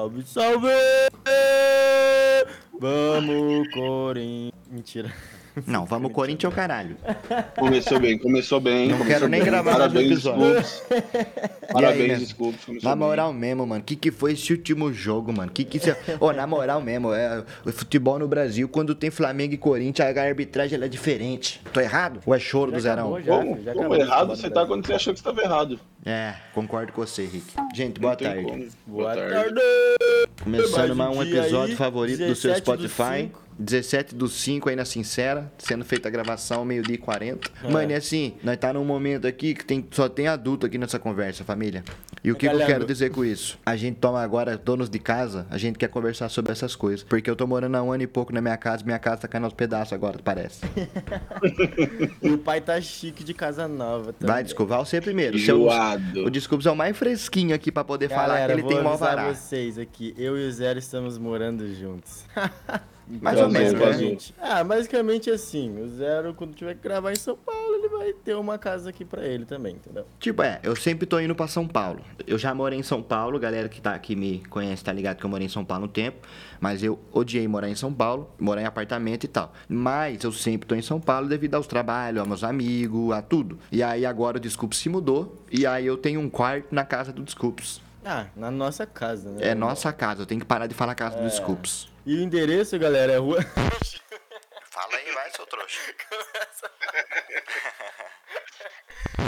Salve, salve! Vamos, Corinthians. Mentira. Não, vamos Corinthians é o caralho. Começou bem, começou bem. Não começou quero nem bem. gravar mais Parabéns, episódio. desculpas. Parabéns, né? desculpas. começou Na bem. moral mesmo, mano, que que foi esse último jogo, mano? Que que isso... Ô, na moral mesmo, é, o futebol no Brasil, quando tem Flamengo e Corinthians, a arbitragem ela é diferente. Tô errado? Ou é choro do Já Zerão? acabou, já. Como, já como errado você tá quando você achou que estava errado? É, concordo com você, Rick. Gente, boa tarde. como. Boa tarde. Começando mais um episódio aí, favorito do seu 17 do Spotify. cinco. 17 do 5 aí na Sincera, sendo feita a gravação meio-dia e 40. Mano, e assim, nós tá num momento aqui que tem, só tem adulto aqui nessa conversa, família. E o que, que eu quero dizer com isso? A gente toma agora, donos de casa, a gente quer conversar sobre essas coisas. Porque eu tô morando há um ano e pouco na minha casa, minha casa tá caindo aos pedaços agora, parece. E o pai tá chique de casa nova também. Vai, Desculpa, você primeiro. Seu- Enjoado. o Desculpa é o mais fresquinho aqui pra poder falar Galera, que ele tem avisar alvará. vocês aqui. Eu e o Zero estamos morando juntos. Mais ou menos, basicamente- Ah, basicamente assim. O Zero, quando tiver que gravar em São Paulo, ele vai ter uma casa aqui pra ele também, entendeu? Tipo, é, eu sempre tô indo pra São Paulo. Eu já morei em São Paulo, galera que, tá, que me conhece tá ligado que eu morei em São Paulo um tempo. Mas eu odiei morar em São Paulo, morar em apartamento e tal. Mas eu sempre tô em São Paulo devido aos trabalhos, aos meus amigos, a tudo. E aí agora o Desculpe se mudou. E aí eu tenho um quarto na casa do Desculpes. Ah, na nossa casa, né? É nossa casa, eu tenho que parar de falar casa do Desculpes. E o endereço, galera, é rua. Fala aí, vai, seu trouxa.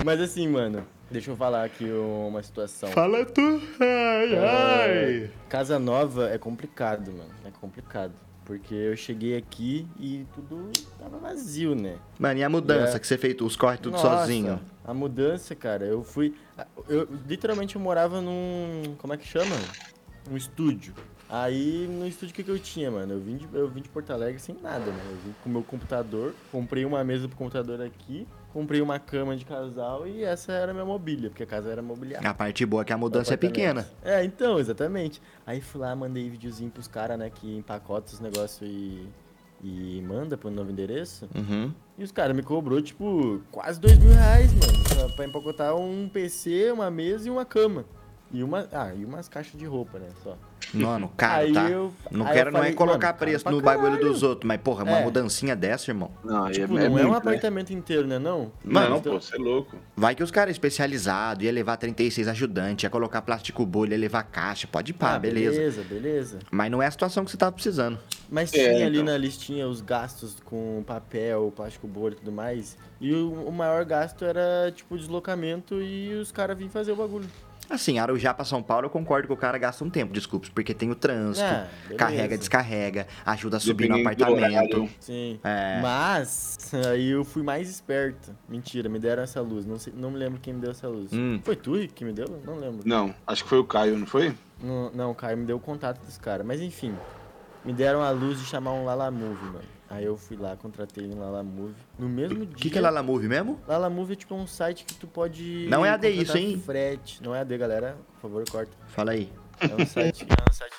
Mas assim, mano, deixa eu falar aqui uma situação. Fala tu. Ai, ai. Casa nova é complicado, mano. É complicado. Porque eu cheguei aqui e tudo tava vazio, né? Mano, e a mudança É. que você fez os corres tudo Nossa, sozinho? A mudança, cara, eu fui. Eu literalmente eu morava num. Como é que chama? Um estúdio. Aí no estúdio o que, que eu tinha, mano? Eu vim, de, eu vim de Porto Alegre sem nada, né? Eu vim com o meu computador, comprei uma mesa pro computador aqui, comprei uma cama de casal e essa era a minha mobília, porque a casa era mobiliada. A parte boa é que a mudança é pequena. É, então, exatamente. Aí fui lá, mandei videozinho pros caras, né, que empacota os negócios e, e manda pro novo endereço. Uhum. E os caras me cobrou, tipo, quase dois mil reais, mano, pra, pra empacotar um PC, uma mesa e uma cama. E, uma, ah, e umas caixas de roupa, né, só. Mano, caro, Aí tá? eu- não quero eu não é falei, colocar mano, preço no bagulho dos outros, mas porra, uma É. mudancinha dessa, irmão. Não, aí Tipo, é, é não é um muito, né? apartamento inteiro, né, não? Mano, Não, Então- pô, você é louco. Vai que os caras especializados ia levar 36 ajudantes, ia colocar plástico bolha, ia levar caixa, pode ir pá, Ah, beleza. Beleza, beleza. Mas não é a situação que você tava precisando. Mas É, tinha ali então. na listinha os gastos com papel, plástico bolha e tudo mais. E o, o maior gasto era, tipo, deslocamento e os caras vinham fazer o bagulho. Assim, Arujá pra São Paulo, eu concordo que o cara gasta um tempo, desculpe, porque tem o trânsito, beleza. carrega, descarrega, ajuda a subir no apartamento. Sim. É. Mas aí eu fui mais esperto. Mentira, me deram essa luz. Não, sei, não me lembro quem me deu essa luz. Hum. Foi tu, Rick, que me deu? Não lembro. Não, acho que foi o Caio, não foi? Não, não, o Caio me deu o contato dos caras. Mas enfim, me deram a luz de chamar um Lalamove, mano. Aí eu fui lá, contratei um Lalamove. No mesmo dia. O que, que é Lala Move mesmo? Lalamove é tipo um site que tu pode. Não é AD isso, hein? Frete. Não é AD, galera. Por favor, corta. Fala aí. É um site. é um site.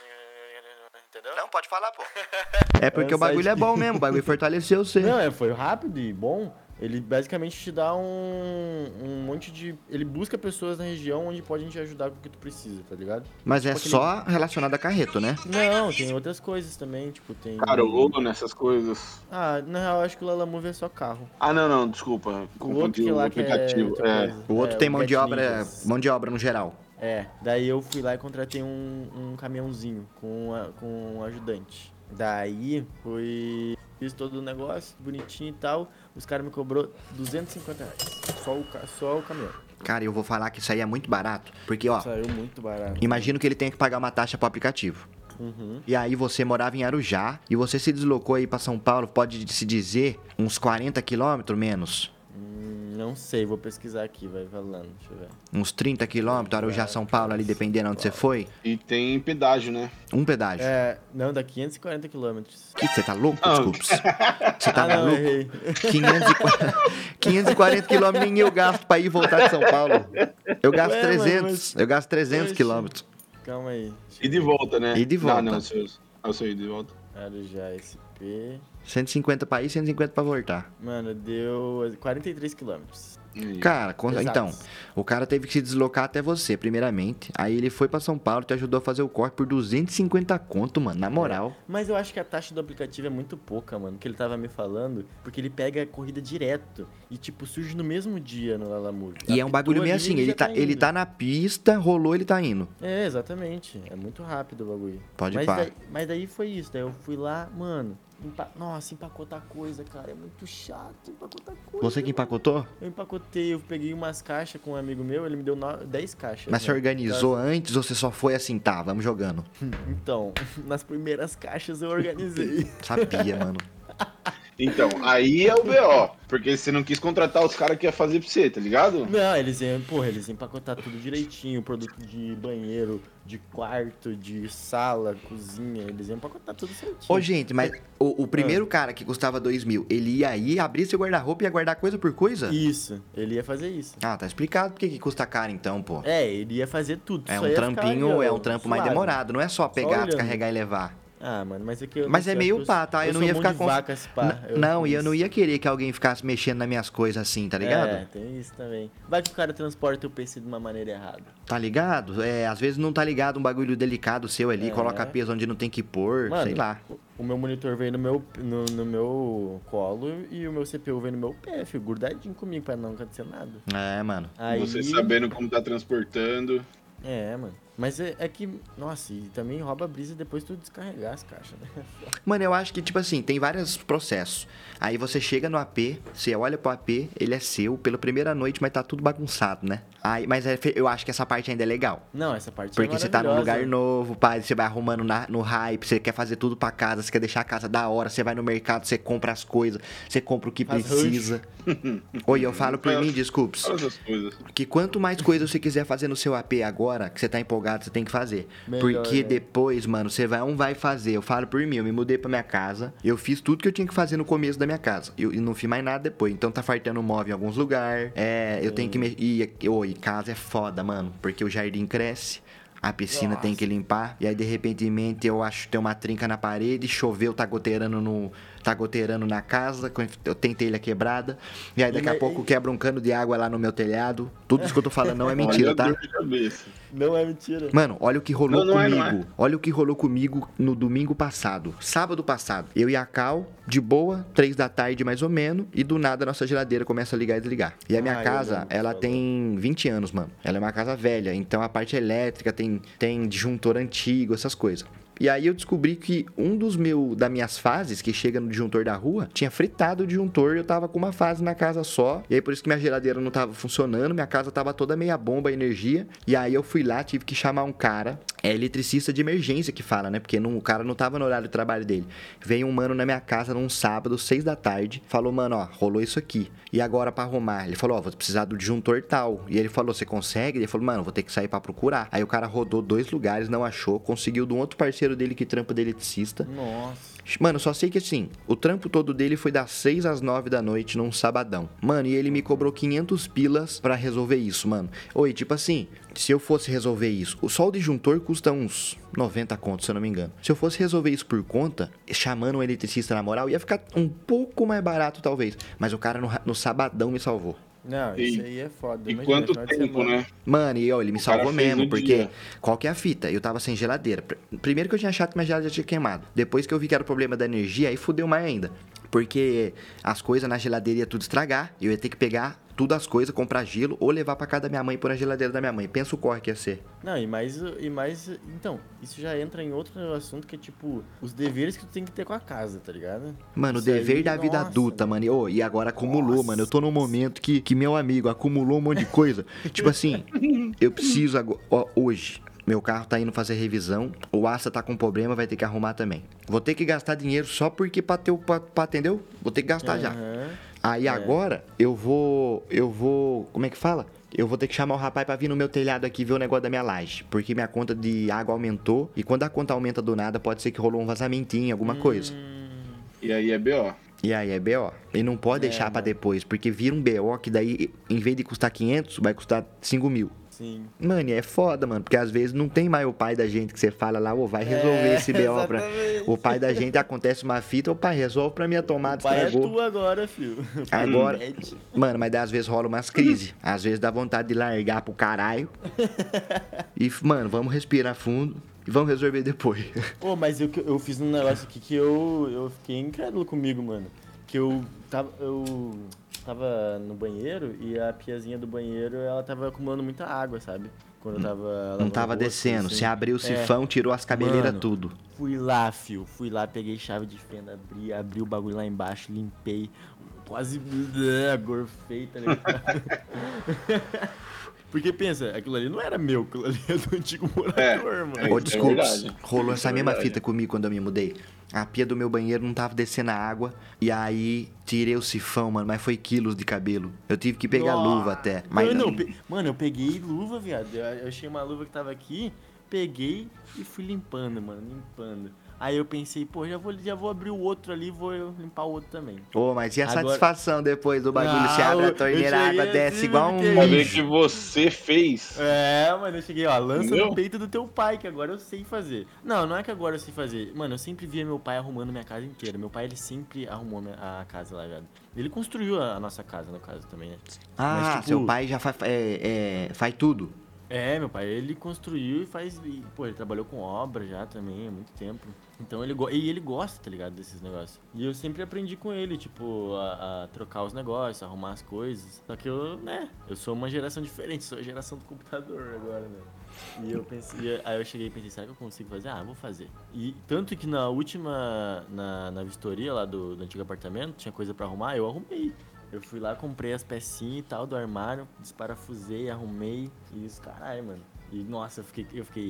Entendeu? Não, pode falar, pô. É porque É o um bagulho site é bom mesmo, o bagulho fortaleceu você. Não, é, foi rápido e bom. Ele basicamente te dá um, um monte de. Ele busca pessoas na região onde podem te ajudar com o que tu precisa, tá ligado? Mas é Tipo aquele- só relacionado a carreto, né? Não, tem outras coisas também, tipo, tem. Carolo nessas coisas. Ah, na real, eu acho que o Lalamove é só carro. Ah, não, não, desculpa. O outro o é. aplicativo. É, coisa. O outro É, tem mão de obra, Ninjas. mão de obra no geral. É, daí eu fui lá e contratei um, um caminhãozinho com, a- com um ajudante. Daí foi. Fiz todo o negócio, bonitinho e tal. Os caras me cobrou 250 reais. Só o, só o caminhão. Cara, eu vou falar que isso aí é muito barato. Porque, ó, Saiu muito barato. imagino que ele tenha que pagar uma taxa pro aplicativo. Uhum. E aí você morava em Arujá e você se deslocou aí pra São Paulo, pode se dizer, uns 40 quilômetros menos. Não sei, vou pesquisar aqui, vai falando. Deixa eu ver. Uns 30 quilômetros, Arujá, São Paulo, ali dependendo onde você foi. e tem pedágio, né? Um pedágio. É, não, dá 540 quilômetros. Que você tá louco? Ah. Desculpa. Você tá Ah, não, maluco? errei. 540, 540 quilômetros nem eu gasto pra ir e voltar de São Paulo. Eu gasto Ué, mano, 300, mas- eu gasto 300 Oxe. quilômetros. Calma aí. E de volta, né? E de volta. Ah, não, seu, é o seu ir de volta. Arujá SP. 150 pra ir, 150 pra voltar. Mano, deu 43 quilômetros. Cara, então, o cara teve que se deslocar até você, primeiramente. Aí ele foi pra São Paulo, te ajudou a fazer o corre por 250 conto, mano, na moral. Mas eu acho que a taxa do aplicativo é muito pouca, mano, que ele tava me falando, porque ele pega a corrida direto e, tipo, surge no mesmo dia no Lalamove. E é um bagulho meio assim, ele tá, ele tá na pista, rolou, ele tá indo. É, exatamente. É muito rápido o bagulho. Pode mas daí, mas daí foi isso, daí eu fui lá, mano, empa... nossa, empacotar coisa, cara, é muito chato empacotar coisa. Você que empacotou? Eu empacotei, eu peguei umas caixas com um amigo meu, ele me deu no... 10 caixas. Mas né? você organizou antes ou você só foi assim, tá, vamos jogando? Então, nas primeiras caixas eu organizei. Sabia, mano. Então, aí é o BO. Porque você não quis contratar os caras que ia fazer pra você, tá ligado? Não, eles iam, porra, eles iam empacotar tudo direitinho, produto de banheiro, de quarto, de sala, cozinha, eles iam empacotar tudo certinho. Ô, gente, mas o, o primeiro cara que custava 2 mil, ele ia aí abrir seu guarda-roupa e ia guardar coisa por coisa? Isso, ele ia fazer isso. Ah, tá explicado por que que custa caro então, pô. É, ele ia fazer tudo. É só um trampinho, olhando, é um trampo mais demorado, não é só pegar, olhando. descarregar e levar. Ah, mano, mas é que eu Mas não é meio eu pá, tá? Eu não sou ia ficar com- vaca, esse pá. N- não, e eu não ia querer que alguém ficasse mexendo nas minhas coisas assim, tá ligado? É, tem isso também. Vai que o cara transporta o PC de uma maneira errada. Tá ligado? É, às vezes não tá ligado um bagulho delicado seu ali, É. coloca peso onde não tem que pôr, Mano, sei lá. o- O meu monitor veio no meu, no, no meu colo e o meu CPU veio no meu pé, filho, grudadinho comigo pra não acontecer nada. É, mano. Aí... Você sabendo como tá transportando. É, mano. Mas é, é que, nossa, e também rouba a brisa depois tu descarregar as caixas, né? Mano, eu acho que, tipo assim, tem vários processos. Aí você chega no AP, você olha pro AP, ele é seu pela primeira noite, mas tá tudo bagunçado, né? Aí, mas é eu acho que essa parte ainda é legal. Não, essa parte Porque é você tá num lugar novo, pai, você vai arrumando na- no hype, você quer fazer tudo pra casa, você quer deixar a casa da hora, você vai no mercado, você compra as coisas, você compra o que Faz precisa. Oi, eu falo por mim, desculpe. Fala essas coisas. Que quanto mais coisa você quiser fazer no seu AP agora, que você tá empolgado, você tem que fazer. Melhor, Porque né? depois, mano, você vai um vai fazer. Eu falo por mim, eu me mudei pra minha casa, eu fiz tudo que eu tinha que fazer no começo da minha casa. Eu, e não fiz mais nada depois. Então tá fartando móvel em alguns lugares. É, eu tenho que mexer. E, oi, casa é foda, mano. Porque o jardim cresce. A piscina tem Nossa. que limpar. E aí, de repentemente, eu acho que tem uma trinca na parede, choveu, tá goteirando no. Tá goteirando na casa, eu tenho telha quebrada. E aí daqui a pouco quebra um cano de água lá no meu telhado. Tudo isso que eu tô falando não é mentira, tá? Não é mentira. Mano, olha o que rolou Não, não é, comigo. não é. Olha o que rolou comigo no domingo passado. Sábado passado. Eu e a Cal, de boa, três da tarde mais ou menos, e do nada a nossa geladeira começa a ligar e desligar. E a minha Ah, casa, ela tem 20 anos, mano. Ela é uma casa velha, então a parte elétrica tem, tem disjuntor antigo, essas coisas. E aí eu descobri que um dos meus das minhas fases que chega no disjuntor da rua tinha fritado o disjuntor e eu tava com uma fase na casa só. E aí por isso que minha geladeira não tava funcionando, minha casa tava toda meia bomba energia. E aí eu fui lá, tive que chamar um cara, é eletricista de emergência que fala, né? Porque não- o cara não tava no horário de trabalho dele. Veio um mano na minha casa num sábado, seis da tarde, falou: "Mano, ó, rolou isso aqui. E agora pra arrumar?" Ele falou: "Ó, vou precisar do disjuntor tal". E ele falou: "Você consegue?" Ele falou: "Mano, vou ter que sair pra procurar". Aí o cara rodou dois lugares, não achou, conseguiu de um outro parceiro dele que trampa de eletricista. Nossa. Mano, só sei que assim, o trampo todo dele foi das 6 às 9 da noite num sabadão. Mano, e ele me cobrou 500 pilas pra resolver isso, mano. Oi, tipo assim, se eu fosse resolver isso, o sol disjuntor custa uns 90 contos, se eu não me engano. Se eu fosse resolver isso por conta, chamando um eletricista na moral, ia ficar um pouco mais barato talvez. Mas o cara no, no sabadão me salvou. Não, E- isso aí é foda. E quanto tempo, né? Mano, e ó, ele me salvou mesmo, porque dia. qual que é a fita? Eu tava sem geladeira. Pr- Primeiro que eu tinha achado que minha geladeira tinha queimado. Depois que eu vi que era o problema da energia, aí fudeu mais ainda. Porque as coisas na geladeira ia tudo estragar, eu ia ter que pegar tudo as coisas, comprar gelo ou levar pra casa da minha mãe e pôr na geladeira da minha mãe. Pensa o corre que ia ser. Não, e mais, e mais. Então, isso já entra em outro assunto que é tipo os deveres que tu tem que ter com a casa, tá ligado? Mano, o Isso aí, dever da vida nossa, adulta, mano. E, ô, e agora acumulou, Nossa. mano. Eu tô num momento que, que meu amigo acumulou um monte de coisa. tipo assim, eu preciso agora. Ó, hoje. Meu carro tá indo fazer revisão, o Asa tá com problema, vai ter que arrumar também. Vou ter que gastar dinheiro só porque pra, atendeu? Vou ter que gastar já. Aham. Aí agora eu vou. Eu vou. Como é que fala? Eu vou ter que chamar o rapaz pra vir no meu telhado aqui ver o negócio da minha laje. Porque minha conta de água aumentou. E quando a conta aumenta do nada, pode ser que rolou um vazamentinho, alguma coisa. E aí é BO. E aí é BO. E não pode É, deixar pra mano. depois, porque vira um BO que daí, em vez de custar 500, vai custar 5 mil. Sim. Mano, e é foda, mano, porque às vezes não tem mais o pai da gente que você fala lá, ô, vai resolver É, esse BO pra. O pai da gente acontece uma fita, o pai resolve pra minha tomada, O pai é tu agora, filho. Agora-. Mano, mas às vezes rola umas crises. Às vezes dá vontade de largar pro caralho. E, mano, vamos respirar fundo e vamos resolver depois. Pô, mas eu, eu fiz um negócio aqui que eu, eu fiquei incrédulo comigo, mano. Que eu tava, eu tava no banheiro e a piazinha do banheiro, ela tava acumulando muita água, sabe? Quando eu tava Não tava rosto, descendo. assim. Você abriu o É. sifão, tirou as cabeleiras, Mano. tudo. Fui lá, fio. Fui lá, peguei chave de fenda, abri, abri o bagulho lá embaixo, limpei. Quase gorfei, tá ligado? Porque pensa, aquilo ali não era meu, aquilo ali é do antigo morador, mano. É, Ô, desculpa, verdade. rolou essa é mesma fita comigo quando eu me mudei. A pia do meu banheiro não tava descendo a água. E aí tirei o sifão, mano, mas foi quilos de cabelo. Eu tive que pegar Nossa. luva até. Mas Mano, não, eu pe- Mano, eu peguei luva, viado. Eu achei uma luva que tava aqui, peguei e fui limpando, mano, limpando. Aí eu pensei, pô, já vou, já vou abrir o outro ali, vou limpar o outro também. Ô, mas e a Agora- satisfação depois do bagulho? Não, Você abre a torneira, a água desce assim, igual um. Pra ver que você fez. É, mano, eu cheguei, ó, lança Entendeu? no peito do teu pai, que agora eu sei fazer. Não, não é que agora eu sei fazer. Mano, eu sempre via meu pai arrumando minha casa inteira. Meu pai, ele sempre arrumou a casa lá, velho. Ele construiu a, a nossa casa, no caso, também, né? Ah, Mas, tipo- seu pai já faz, é, é, faz tudo. É, meu pai, ele construiu e faz. e, pô, ele trabalhou com obra já também há muito tempo. Então ele E ele gosta, tá ligado, desses negócios. E eu sempre aprendi com ele, tipo, a, a trocar os negócios, arrumar as coisas. Só que eu, né, eu sou uma geração diferente, sou a geração do computador agora, né? E eu pensei, aí eu cheguei e pensei, será que eu consigo fazer? Ah, vou fazer. E tanto que na última, na, na vistoria lá do, do antigo apartamento, tinha coisa pra arrumar, eu arrumei. Eu fui lá, comprei as pecinhas e tal do armário, desparafusei, arrumei e isso, caralho, mano. E nossa, eu fiquei, eu fiquei,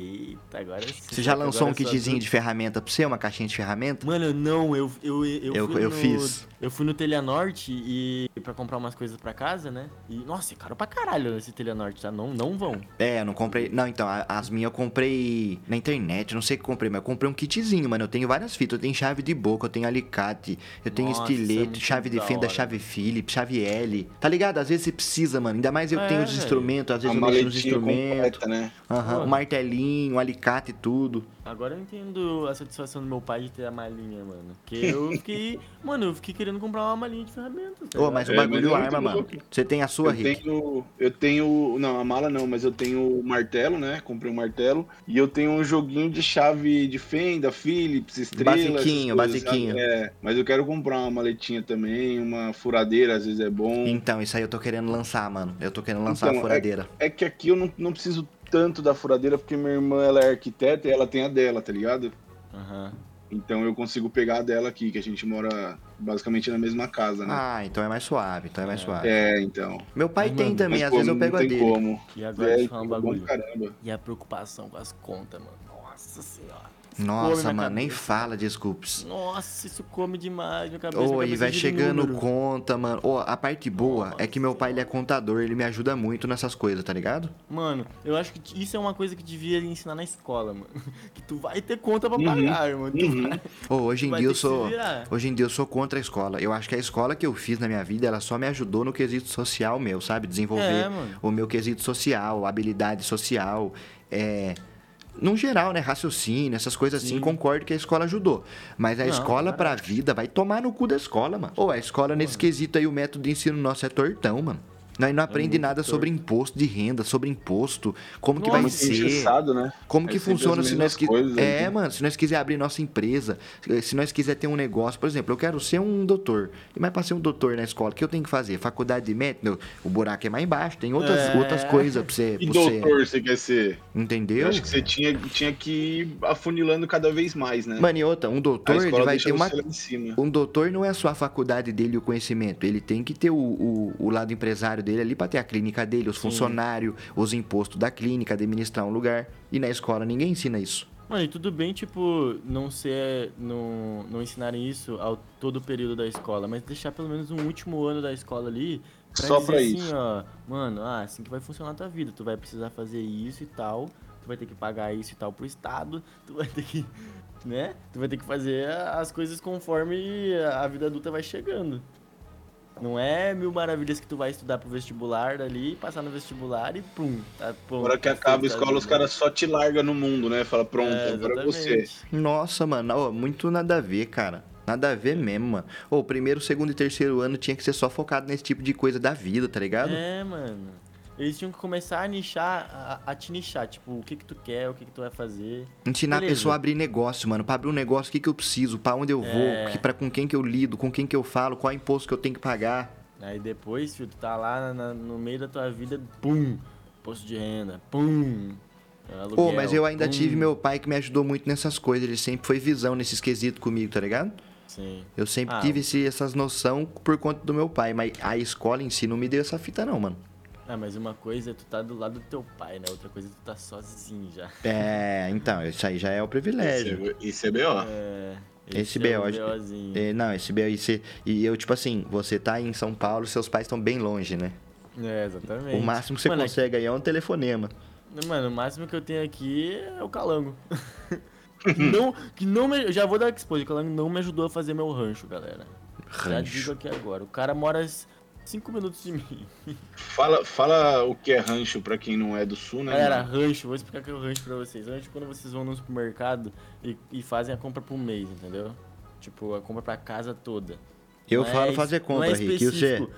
eita, agora sim. Você já lançou um kitzinho de ferramenta pra você? Uma caixinha de ferramenta? Mano, eu não, eu, eu, eu, Eu- fui eu no, fiz. Eu fui no Telianorte e pra comprar umas coisas pra casa, né? E, nossa, é caro pra caralho esse Telianorte, tá? Não, não vão. É, eu não comprei. Não, então, as minhas eu comprei na internet, não sei o que eu comprei, mas eu comprei um kitzinho, mano. Eu tenho várias fitas. Eu tenho chave de boca, eu tenho alicate, eu tenho Nossa, é estilete, muito chave de da fenda, chave Phillips, chave L. Tá ligado? Às vezes você precisa, mano. Ainda mais eu É, tenho os velho. instrumentos, às vezes A eu mexo nos instrumentos. completa, né? Aham, Mano. um martelinho, um alicate e tudo. Agora eu entendo a satisfação do meu pai de ter a malinha, mano. Porque eu fiquei. mano, eu fiquei querendo comprar uma malinha de ferramentas. tá Ô, ligado? mas o É, bagulho mas é arma, muito mano. louco. Você tem a sua, eu Rick? tenho, eu tenho, não, a mala não, mas eu tenho o martelo, né? Comprei um martelo e eu tenho um joguinho de chave de fenda, Philips, estrela, Basiquinho, coisas, basiquinho. É, mas eu quero comprar uma maletinha também, uma furadeira, às vezes é bom. Então, isso aí eu tô querendo lançar, mano. Eu tô querendo lançar Então, a furadeira. É que aqui eu não, não preciso tanto da furadeira porque minha irmã ela é arquiteta e ela tem a dela, tá ligado? Aham. Então eu consigo pegar a dela aqui, que a gente mora basicamente na mesma casa, né? Ah, então é mais suave, então é mais suave. É, então. Meu pai Mas, tem mano, também, às vezes eu não pego a tem dele. como. E agora É, um bom bagulho. caramba. E a preocupação com as contas, mano. Nossa senhora. Nossa, mano, nem fala, desculpes. Nossa, isso come demais cabeça. Ô, minha e vai de chegando número. conta, mano. Ô, a parte boa Nossa é que meu pai ele é contador, ele me ajuda muito nessas coisas, tá ligado? Mano, eu acho que isso é uma coisa que devia ensinar na escola, mano. Que tu vai ter conta pra Uhum. pagar, mano. Tu Uhum. vai- Ô, hoje em dia eu sou. Hoje em dia eu sou contra a escola. Eu acho que a escola que eu fiz na minha vida, ela só me ajudou no quesito social meu, sabe? Desenvolver É, o meu quesito social, habilidade social, é. No geral, né? Raciocínio, essas coisas assim, Sim. concordo que a escola ajudou. Mas a Não, escola pra vida vai tomar no cu da escola, mano. Ô, a escola nesse quesito aí, o método de ensino nosso é tortão, mano. Nós não aprende muito nada torto. sobre imposto de renda, sobre imposto, como que Nossa, vai muito ser. né? Como É que funciona se nós mesmas quiser. coisas, É, né? mano, se nós quiser abrir nossa empresa, se nós quiser ter um negócio, por exemplo, eu quero ser um doutor. E mas para ser um doutor na escola, o que eu tenho que fazer? Faculdade de médico, o buraco é mais embaixo, tem outras, É. outras coisas pra você, E você- doutor você quer ser? Entendeu? Eu acho que você tinha, tinha que ir afunilando cada vez mais, né? Mano, e outra, um doutor, ele vai ter uma. Um doutor não é só a faculdade dele e o conhecimento. Ele tem que ter o, o, o lado empresário dele ali pra ter a clínica dele, os funcionários, os impostos da clínica, administrar um lugar. E na escola ninguém ensina isso. Mano, e tudo bem, tipo, não ser. Não, não ensinarem isso ao todo o período da escola, mas deixar pelo menos um último ano da escola ali. Pra Só dizer pra assim, isso. ó, mano, ah, assim que vai funcionar a tua vida. Tu vai precisar fazer isso e tal. Tu vai ter que pagar isso e tal pro Estado. Tu vai ter que. Né? Tu vai ter que fazer as coisas conforme a vida adulta vai chegando. Não é mil maravilhas que tu vai estudar pro vestibular ali, passar no vestibular e pum, tá pronto. Agora que tá acaba a feito, escola, tá os caras só te largam no mundo, né? Fala, pronto, É, agora é você. Nossa, mano, ó, muito nada a ver, cara. Nada a ver mesmo, mano. Ô, o primeiro, segundo e terceiro ano tinha que ser só focado nesse tipo de coisa da vida, tá ligado? É, mano. Eles tinham que começar a nichar, a, a te nichar, tipo, o que que tu quer, o que que tu vai fazer. Ensinar Beleza. a pessoa a abrir negócio, mano. Pra abrir um negócio, o que, que eu preciso, pra onde eu vou, É. que, pra, com quem que eu lido, com quem que eu falo, qual imposto que eu tenho que pagar. Aí depois, filho, tu tá lá na- no meio da tua vida, pum, posto de renda, pum. aluguel, Pô, mas eu ainda pum. tive meu pai que me ajudou muito nessas coisas. Ele sempre foi visão nesses quesitos comigo, tá ligado? Sim. Eu sempre Ah, tive esse, essas noção por conta do meu pai. Mas a escola em si não me deu essa fita, não, mano. Ah, mas uma coisa é tu tá do lado do teu pai, né? Outra coisa é tu tá sozinho já. É, então, isso aí já é o privilégio. Isso é- Isso é B.O. É. Esse é B.O. acho- BOzinho. É, não, esse BO, esse, e eu, tipo assim, você tá em São Paulo, seus pais estão bem longe, né? É, exatamente. O máximo que você Mano, consegue aí é um telefonema. Mano, o máximo que eu tenho aqui é o calango. que não, que não me, eu já vou dar expose, o calango não me ajudou a fazer meu rancho, galera. Já Rancho. digo aqui agora. O cara mora 5 minutos de mim. Fala, fala o que é rancho pra quem não é do sul, né? Galera, mano? rancho, vou explicar o que é o rancho pra vocês. Rancho é quando vocês vão no supermercado e, e fazem a compra por mês, entendeu? Tipo, a compra pra casa toda. Eu Não falo é- fazer não compra, é Rick. Você? específico.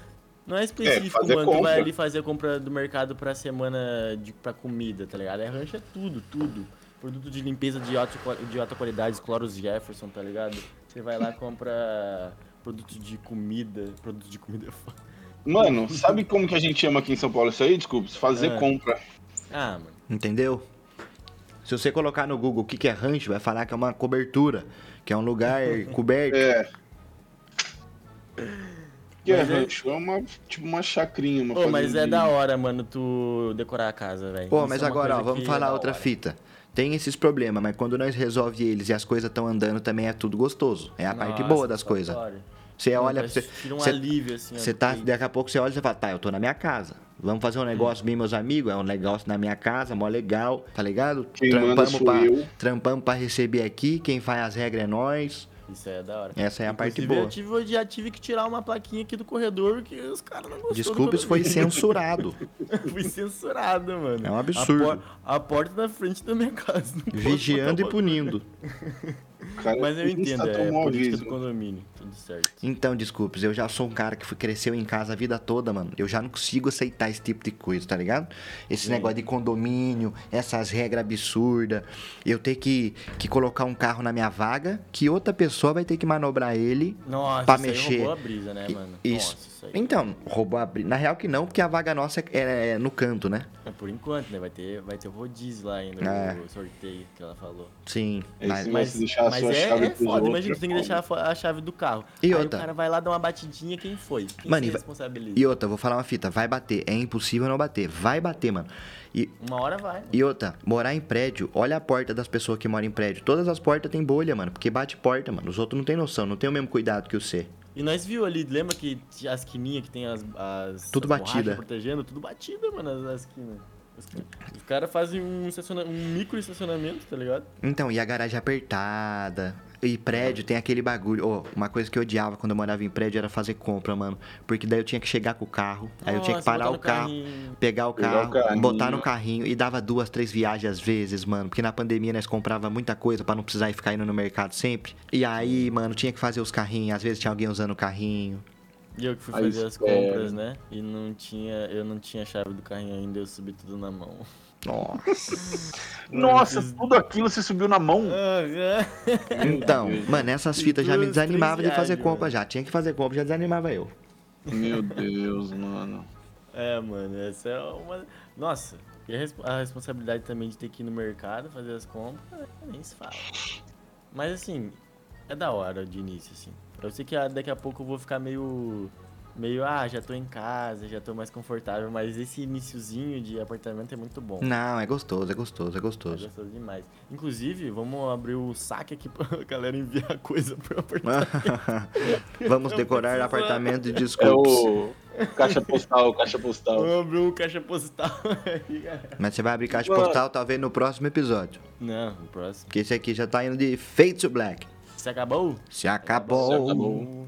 Não é específico, fazer mano. Tu compra. vai ali fazer a compra do mercado pra semana de, pra comida, tá ligado? É rancho é tudo, tudo. Produto de limpeza de alta, de alta qualidade, Cloros Jefferson, tá ligado? Você vai lá compra produto de comida. Produto de comida é foda. Mano, sabe como que a gente chama aqui em São Paulo isso aí? Desculpa, fazer É. compra. Ah, mano. Entendeu? Se você colocar no Google o que que é rancho, vai falar que é uma cobertura, que é um lugar coberto. É. Que é Mas é- rancho? É uma, tipo uma chacrinha, uma Pô, mas é da hora, mano, tu decorar a casa, velho. Pô, Isso mas é agora, ó, vamos falar é outra hora. fita. Tem esses problemas, mas quando nós resolve eles e as coisas estão andando, também é tudo gostoso. É a parte Nossa, boa das da coisas. Você Não, olha, você, tira um você- alívio, assim. ó, você tá, daqui a pouco você olha e você fala, tá, eu tô na minha casa. Vamos fazer um negócio bem, meus amigos? É um negócio na minha casa, mó legal, tá ligado? Quem sou pra, eu. trampamos pra receber aqui, quem faz as regras é nós. Isso aí é da hora. Essa é a parte boa. Eu, tive, eu já tive que tirar uma plaquinha aqui do corredor porque os caras não gostaram. Desculpe se foi censurado. Fui censurado, mano. É um absurdo. A, por- a porta da frente da minha casa. Vigiando e punindo. Cara, Mas eu entendo, insta é tomou política do condomínio. Tudo certo. Então, desculpes, eu já sou um cara que foi, cresceu em casa a vida toda, mano. Eu já não consigo aceitar esse tipo de coisa, tá ligado? Esse Sim. negócio de condomínio, essas regras absurdas. Eu ter que, que colocar um carro na minha vaga, que outra pessoa vai ter que manobrar ele Nossa, pra isso mexer. aí roubou a brisa, né, mano? Isso. Nossa, isso aí. Então, roubou a. Na real que não, porque a vaga nossa é, é- é no canto, né? É por enquanto, né? Vai ter, vai ter rodízio lá ainda É. no sorteio que ela falou. Sim. É mas- Mas, a mas sua é, chave é foda. outros, Imagina, é tu tem que deixar a chave do carro. E Aí outra? o cara vai lá dar uma batidinha, quem foi? Quem Mano, se e responsabiliza? E outra, vou falar uma fita, vai bater. É impossível não bater. Vai bater, mano. E, Uma hora vai. E outra, morar em prédio, olha a porta das pessoas que moram em prédio. Todas as portas têm bolha, mano, porque bate porta, mano. Os outros não têm noção, não tem o mesmo cuidado que o C. E nós viu ali, lembra que as quininhas que tem as. as Tudo as batida. protegendo? Tudo batida, mano, as, as quinas. Os, os caras fazem um, um micro estacionamento, tá ligado? Então, e a garagem apertada. E prédio tem aquele bagulho. Ó, uma coisa que eu odiava quando eu morava em prédio era fazer compra, mano. Porque daí eu tinha que chegar com o carro, aí eu tinha que parar o carro, carrinho. pegar o Pegar carro, o carrinho. botar no carrinho e dava duas, três viagens às vezes, mano. Porque na pandemia nós comprava muita coisa pra não precisar ir ficar indo no mercado sempre. E aí, mano, tinha que fazer os carrinhos. Às vezes tinha alguém usando o carrinho. E eu que fui Aí fazer as espera. compras, né? E não tinha. Eu não tinha chave do carrinho ainda, eu subi tudo na mão. Nossa. Nossa, tudo aquilo você subiu na mão. Então, mano, essas fitas já me duas, três desanimavam de fazer viagens, compra mano. já. Tinha que fazer compra, já desanimava eu. Meu Deus, mano. É, mano, essa é uma. Nossa, e a, resp- a responsabilidade também de ter que ir no mercado fazer as compras, nem se fala. Mas assim, é da hora de início, assim. Eu sei que ah, daqui a pouco eu vou ficar meio. Meio, ah, já tô em casa, já tô mais confortável, mas esse iniciozinho de apartamento é muito bom. Não, é gostoso, é gostoso, é É gostoso. gostoso demais. Inclusive, vamos abrir o saque aqui pra galera enviar coisa pro apartamento. Vamos Eu decorar preciso- apartamento de É desculpas. o caixa postal, caixa postal. Vamos abrir o caixa postal aí, galera. Mas você vai abrir caixa Mano. postal talvez no próximo episódio. Não, no próximo. Porque esse aqui já tá indo de Fade to Black. Se acabou? Se acabou. Se acabou.